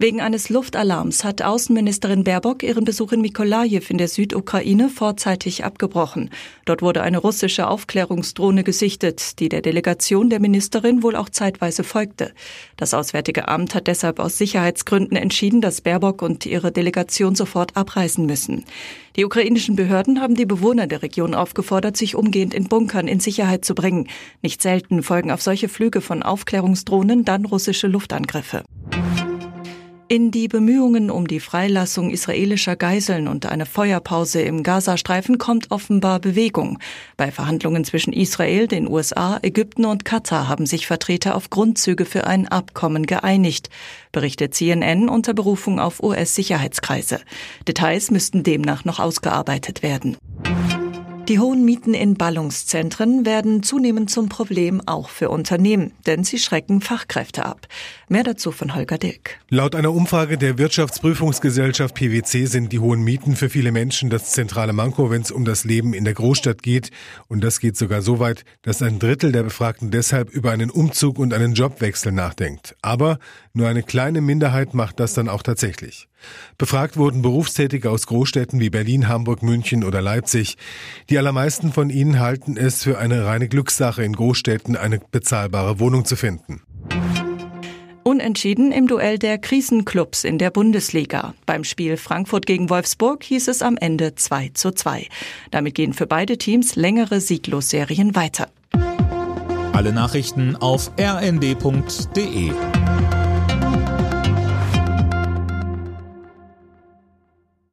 Wegen eines Luftalarms hat Außenministerin Baerbock ihren Besuch in Mikolajew in der Südukraine vorzeitig abgebrochen. Dort wurde eine russische Aufklärungsdrohne gesichtet, die der Delegation der Ministerin wohl auch zeitweise folgte. Das Auswärtige Amt hat deshalb aus Sicherheitsgründen entschieden, dass Baerbock und ihre Delegation sofort abreisen müssen. Die ukrainischen Behörden haben die Bewohner der Region aufgefordert, sich umgehend in Bunkern in Sicherheit zu bringen. Nicht selten folgen auf solche Flüge von Aufklärungsdrohnen dann russische Luftangriffe. In die Bemühungen um die Freilassung israelischer Geiseln und eine Feuerpause im Gazastreifen kommt offenbar Bewegung. Bei Verhandlungen zwischen Israel, den USA, Ägypten und Katar haben sich Vertreter auf Grundzüge für ein Abkommen geeinigt, berichtet CNN unter Berufung auf US-Sicherheitskreise. Details müssten demnach noch ausgearbeitet werden. Die hohen Mieten in Ballungszentren werden zunehmend zum Problem auch für Unternehmen, denn sie schrecken Fachkräfte ab. Mehr dazu von Holger Dilk. Laut einer Umfrage der Wirtschaftsprüfungsgesellschaft PwC sind die hohen Mieten für viele Menschen das zentrale Manko, wenn es um das Leben in der Großstadt geht. Und das geht sogar so weit, dass ein Drittel der Befragten deshalb über einen Umzug und einen Jobwechsel nachdenkt. Aber nur eine kleine Minderheit macht das dann auch tatsächlich. Befragt wurden Berufstätige aus Großstädten wie Berlin, Hamburg, München oder Leipzig. Die allermeisten von ihnen halten es für eine reine Glückssache, in Großstädten eine bezahlbare Wohnung zu finden. Unentschieden im Duell der Krisenclubs in der Bundesliga. Beim Spiel Frankfurt gegen Wolfsburg hieß es am Ende 2 zu 2. Damit gehen für beide Teams längere Sieglosserien weiter. Alle Nachrichten auf rnd.de